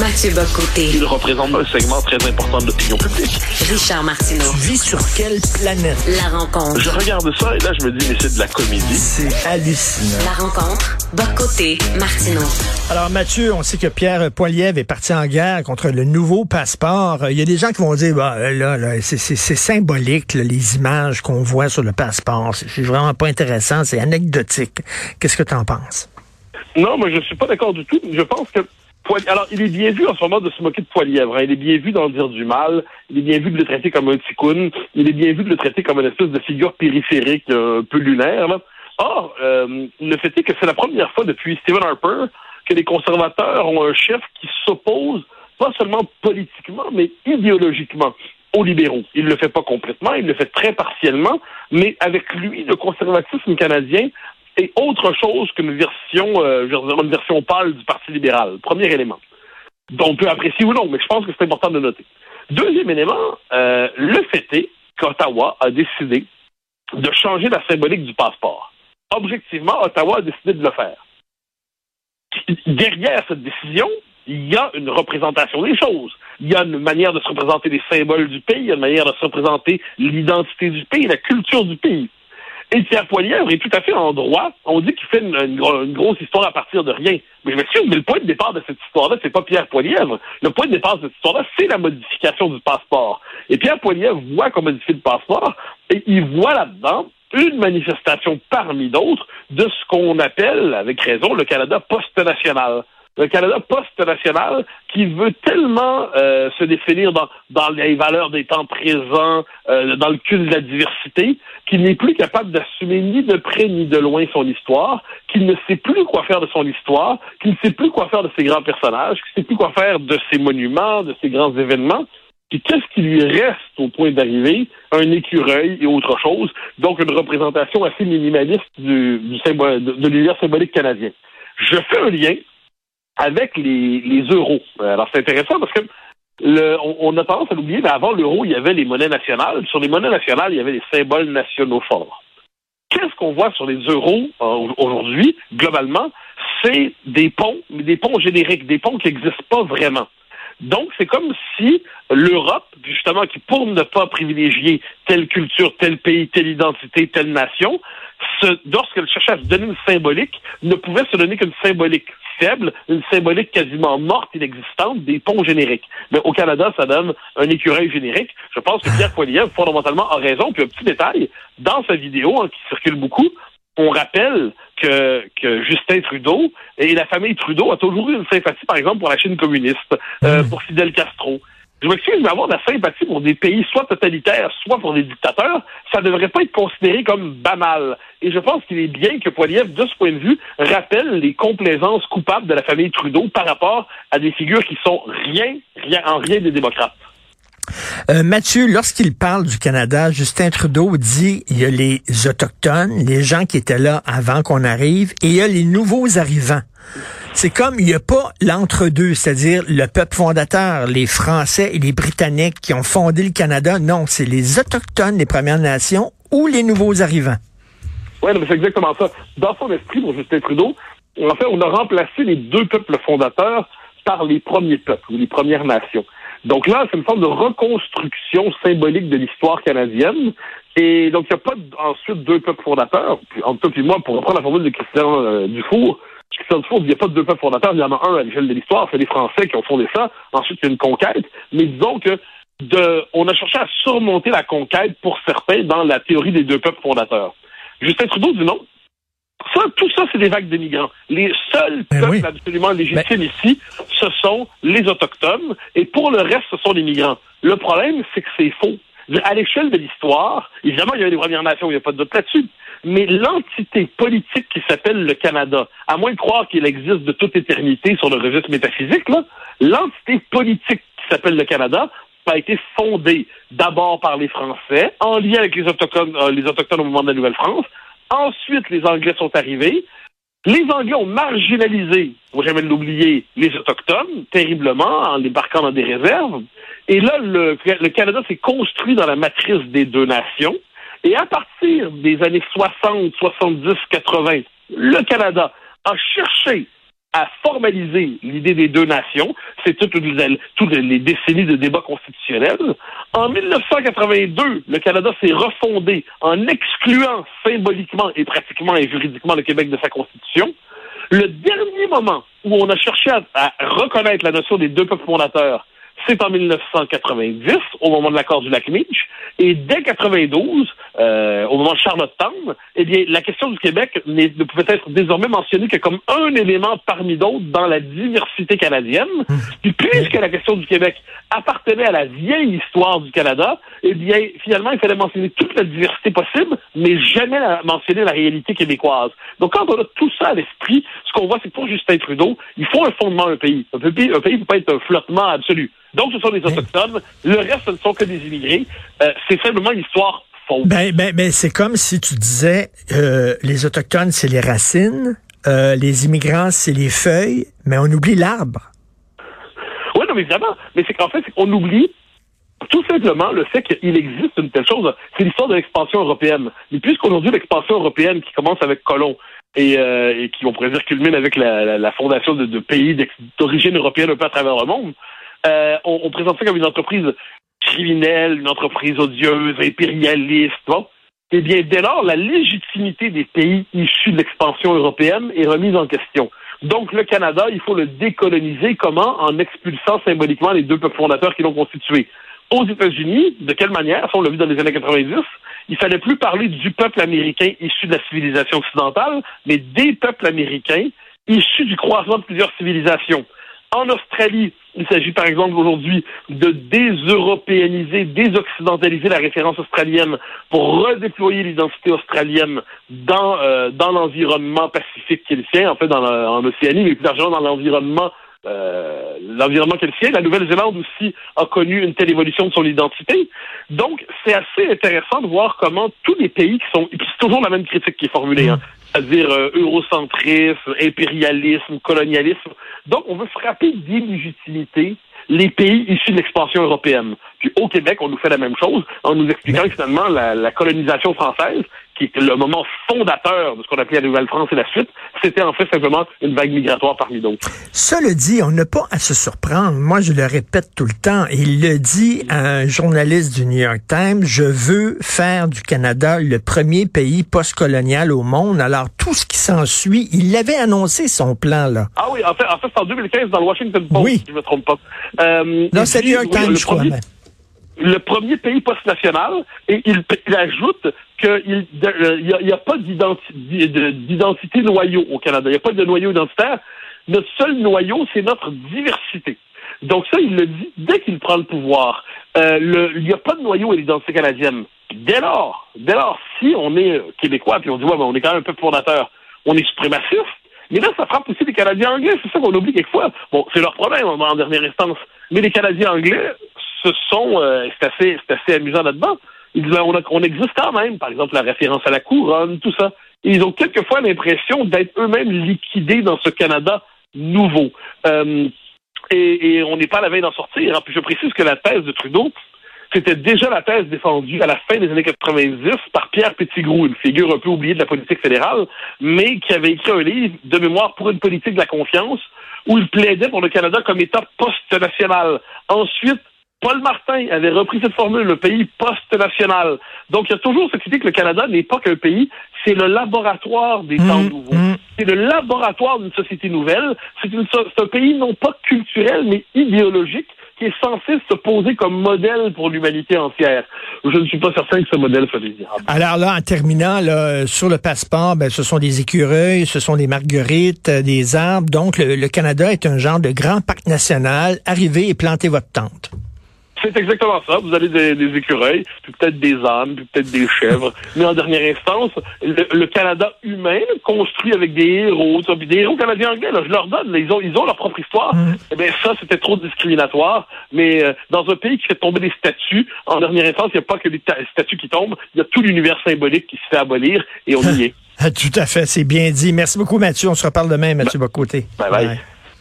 Mathieu Bocoté. Il représente un segment très important de l'opinion publique. Richard Martineau. Tu vis sur quelle planète? La rencontre. Je regarde ça et là, je me dis, mais c'est de la comédie. C'est hallucinant. La rencontre. Bocoté. Martineau. Alors Mathieu, on sait que Pierre Poilievre est parti en guerre contre le nouveau passeport. Il y a des gens qui vont dire, bah, là, là c'est symbolique, là, les images qu'on voit sur le passeport. C'est vraiment pas intéressant, c'est anecdotique. Qu'est-ce que tu en penses? Non, moi je suis pas d'accord du tout. Je pense que alors, il est bien vu en ce moment de se moquer de Poilièvre. Hein. Il est bien vu d'en dire du mal. Il est bien vu de le traiter comme un ticoun. Il est bien vu de le traiter comme une espèce de figure périphérique euh, un peu lunaire. Or, euh, le fait est que c'est la première fois depuis Stephen Harper que les conservateurs ont un chef qui s'oppose pas seulement politiquement, mais idéologiquement aux libéraux. Il ne le fait pas complètement, il le fait très partiellement, mais avec lui, le conservatisme canadien est autre chose qu'une version, euh, une version pâle du Parti libéral. Premier élément. dont on peut apprécier ou non, mais je pense que c'est important de noter. Deuxième élément, euh, le fait est qu'Ottawa a décidé de changer la symbolique du passeport. Objectivement, Ottawa a décidé de le faire. Derrière cette décision, il y a une représentation des choses. Il y a une manière de se représenter les symboles du pays, il y a une manière de se représenter l'identité du pays, la culture du pays. Et Pierre Poilievre est tout à fait en droit. On dit qu'il fait une, grosse histoire à partir de rien. Mais m'excuse, mais le point de départ de cette histoire-là, c'est pas Pierre Poilievre. Le point de départ de cette histoire-là, c'est la modification du passeport. Et Pierre Poilievre voit qu'on modifie le passeport et il voit là-dedans une manifestation parmi d'autres de ce qu'on appelle, avec raison, le Canada post-national le Canada post-national qui veut tellement euh, se définir dans, les valeurs des temps présents, euh, dans le culte de la diversité, qu'il n'est plus capable d'assumer ni de près ni de loin son histoire, qu'il ne sait plus quoi faire de son histoire, qu'il ne sait plus quoi faire de ses grands personnages, qu'il ne sait plus quoi faire de ses monuments, de ses grands événements. Puis qu'est-ce qui lui reste au point d'arriver? Un écureuil et autre chose. Donc une représentation assez minimaliste du symbole, de, de l'univers symbolique canadien. Je fais un lien avec les, euros. Euh, alors, c'est intéressant parce que on, a tendance à l'oublier, mais avant l'euro, il y avait les monnaies nationales. Sur les monnaies nationales, il y avait les symboles nationaux forts. Qu'est-ce qu'on voit sur les euros euh, aujourd'hui, globalement? C'est des ponts, mais des ponts génériques, des ponts qui n'existent pas vraiment. Donc, c'est comme si l'Europe, justement, qui pour ne pas privilégier telle culture, tel pays, telle identité, telle nation, lorsqu'elle cherchait à se donner une symbolique, ne pouvait se donner qu'une symbolique faible, une symbolique quasiment morte, inexistante, des ponts génériques. Mais au Canada, ça donne un écureuil générique. Je pense que Pierre Poilievre, fondamentalement, a raison. Puis un petit détail, dans sa vidéo, hein, qui circule beaucoup, on rappelle que, que, Justin Trudeau et la famille Trudeau a toujours eu une sympathie, par exemple, pour la Chine communiste, euh, hmm. pour Fidel Castro. Je m'excuse, mais avoir de la sympathie pour des pays soit totalitaires, soit pour des dictateurs, ça ne devrait pas être considéré comme banal. Et je pense qu'il est bien que Poiliev, de ce point de vue, rappelle les complaisances coupables de la famille Trudeau par rapport à des figures qui sont rien, rien en rien des démocrates. Euh, Mathieu, lorsqu'il parle du Canada, Justin Trudeau dit il y a les autochtones, les gens qui étaient là avant qu'on arrive, et il y a les nouveaux arrivants. C'est comme il n'y a pas l'entre-deux, c'est-à-dire le peuple fondateur, les Français et les Britanniques qui ont fondé le Canada. Non, c'est les Autochtones, les Premières Nations ou les nouveaux arrivants. Oui, mais c'est exactement ça. Dans son esprit, pour Justin Trudeau, en fait, on a remplacé les deux peuples fondateurs par les premiers peuples ou les Premières Nations. Donc là, c'est une forme de reconstruction symbolique de l'histoire canadienne. Et donc, il n'y a pas ensuite deux peuples fondateurs. En tout cas, puis moi, pour reprendre la formule de Christian euh, Dufour, Christian Dufour, il n'y a pas de deux peuples fondateurs, il y en a un à l'échelle de l'histoire, c'est les Français qui ont fondé ça. Ensuite, il y a une conquête. Mais disons que de, on a cherché à surmonter la conquête pour certains dans la théorie des deux peuples fondateurs. Justin Trudeau dit non. Ça, tout ça, c'est des vagues de migrants. Les seuls ben peuples absolument légitimes ben ici, ce sont les Autochtones, et pour le reste, ce sont les migrants. Le problème, c'est que c'est faux. À l'échelle de l'histoire, évidemment, il y a des Premières Nations, il n'y a pas de doute là-dessus, mais l'entité politique qui s'appelle le Canada, à moins de croire qu'il existe de toute éternité sur le registre métaphysique, l'entité politique qui s'appelle le Canada a été fondée d'abord par les Français, en lien avec les Autochtones, euh, les Autochtones au moment de la Nouvelle-France, Ensuite, les Anglais sont arrivés. Les Anglais ont marginalisé, il faut jamais l'oublier, les Autochtones, terriblement, en débarquant dans des réserves. Et là, le, Canada s'est construit dans la matrice des deux nations. Et à partir des années 60, 70, 80, le Canada a cherché à formaliser l'idée des deux nations. C'est toutes les, décennies de débats constitutionnels. En 1982, le Canada s'est refondé en excluant symboliquement et pratiquement et juridiquement le Québec de sa constitution. Le dernier moment où on a cherché à, à reconnaître la notion des deux peuples fondateurs, c'est en 1990, au moment de l'accord du lac Meach, et dès 92, euh, au moment de Charlottetown, eh bien, la question du Québec ne pouvait être désormais mentionnée que comme un élément parmi d'autres dans la diversité canadienne. Mmh. Puis puisque la question du Québec appartenait à la vieille histoire du Canada, eh bien, finalement, il fallait mentionner toute la diversité possible, mais jamais mentionner la réalité québécoise. Donc, quand on a tout ça à l'esprit, ce qu'on voit, c'est que pour Justin Trudeau, il faut un fondement un pays. Un pays ne peut pas être un flottement absolu. Donc, ce sont des Autochtones. Le reste, ce ne sont que des immigrés. Euh, c'est simplement l'histoire fausse. Ben, ben, ben c'est comme si tu disais, euh, les Autochtones, c'est les racines, euh, les immigrants, c'est les feuilles, mais on oublie l'arbre. Oui, non, mais évidemment. Mais c'est qu'en fait, on oublie tout simplement le fait qu'il existe une telle chose. C'est l'histoire de l'expansion européenne. Mais puisqu'aujourd'hui, l'expansion européenne qui commence avec Colomb, et, euh, et, qui, on pourrait dire, culmine avec la, la, la fondation de, de pays d'origine européenne un peu à travers le monde, euh, on, on, présente ça comme une entreprise criminelle, une entreprise odieuse, impérialiste. Bon. Eh bien, dès lors, la légitimité des pays issus de l'expansion européenne est remise en question. Donc, le Canada, il faut le décoloniser. Comment? En expulsant symboliquement les deux peuples fondateurs qui l'ont constitué. Aux États-Unis, de quelle manière? On l'a vu dans les années 90. Il fallait plus parler du peuple américain issu de la civilisation occidentale, mais des peuples américains issus du croisement de plusieurs civilisations. En Australie, il s'agit par exemple aujourd'hui de déseuropéaniser, désoccidentaliser la référence australienne pour redéployer l'identité australienne dans, euh, dans l'environnement pacifique qui est le sien, en fait dans en Océanie, mais plus largement dans l'environnement euh, l'environnement qu'elle sien. La Nouvelle-Zélande aussi a connu une telle évolution de son identité. Donc, c'est assez intéressant de voir comment tous les pays qui sont... Et puis c'est toujours la même critique qui est formulée, hein, c'est-à-dire euh, eurocentrisme, impérialisme, colonialisme. Donc, on veut frapper d'illégitimité les pays issus de l'expansion européenne. Puis au Québec, on nous fait la même chose en nous expliquant que finalement la, la colonisation française qui le moment fondateur de ce qu'on appelait la Nouvelle-France et la suite, c'était en fait simplement une vague migratoire parmi d'autres. Cela dit, on n'a pas à se surprendre. Moi, je le répète tout le temps. Il le dit à un journaliste du New York Times, je veux faire du Canada le premier pays postcolonial au monde. Alors, tout ce qui s'ensuit, il l'avait annoncé, son plan, là. Ah oui, en fait, en fait c'est en 2015 dans le Washington Post, oui. si je ne me trompe pas. Euh, non, c'est New York Times, je crois. Le premier pays post-national, et il, il ajoute qu'il n'y a, a, pas d'identité noyau au Canada. Il n'y a pas de noyau identitaire. Notre seul noyau, c'est notre diversité. Donc ça, il le dit dès qu'il prend le pouvoir. Euh, il n'y a pas de noyau à l'identité canadienne. Dès lors, dès lors, si on est québécois, puis on dit, ouais, ben, on est quand même un peu fondateur, on est suprémaciste, mais là, ça frappe aussi les Canadiens anglais. C'est ça qu'on oublie quelquefois. Bon, c'est leur problème en dernière instance. Mais les Canadiens anglais, ce sont, euh, c'est assez, assez amusant là-dedans. Ils disent, on, existe quand même, par exemple, la référence à la couronne, tout ça. Et ils ont quelquefois l'impression d'être eux-mêmes liquidés dans ce Canada nouveau. Euh, et, on n'est pas à la veille d'en sortir. Puis je précise que la thèse de Trudeau, c'était déjà la thèse défendue à la fin des années 90 par Pierre Petitgrou, une figure un peu oubliée de la politique fédérale, mais qui avait écrit un livre de mémoire pour une politique de la confiance, où il plaidait pour le Canada comme État post-national. Ensuite, Paul Martin avait repris cette formule, le pays post-national. Donc, il y a toujours cette idée que le Canada n'est pas qu'un pays, c'est le laboratoire des temps nouveaux. Mmh. C'est le laboratoire d'une société nouvelle. C'est un pays non pas culturel, mais idéologique, qui est censé se poser comme modèle pour l'humanité entière. Je ne suis pas certain que ce modèle soit désirable. Alors là, en terminant, là, sur le passeport, ben, ce sont des écureuils, ce sont des marguerites, euh, des arbres. Donc, le, le Canada est un genre de grand parc national. Arrivez et plantez votre tente. C'est exactement ça. Vous avez des, des écureuils, puis peut-être des ânes, puis peut-être des chèvres. Mais en dernière instance, le, le, Canada humain, construit avec des héros, puis des héros canadiens anglais, là, je leur donne, là, ils, ont, ils ont leur propre histoire. Mmh. Eh bien, ça, c'était trop discriminatoire. Mais euh, dans un pays qui fait tomber des statues, en dernière instance, il n'y a pas que les statues qui tombent, il y a tout l'univers symbolique qui se fait abolir, et on y est. Tout à fait, c'est bien dit. Merci beaucoup, Mathieu. On se reparle demain, Mathieu Bocoté. Bye bye. bye.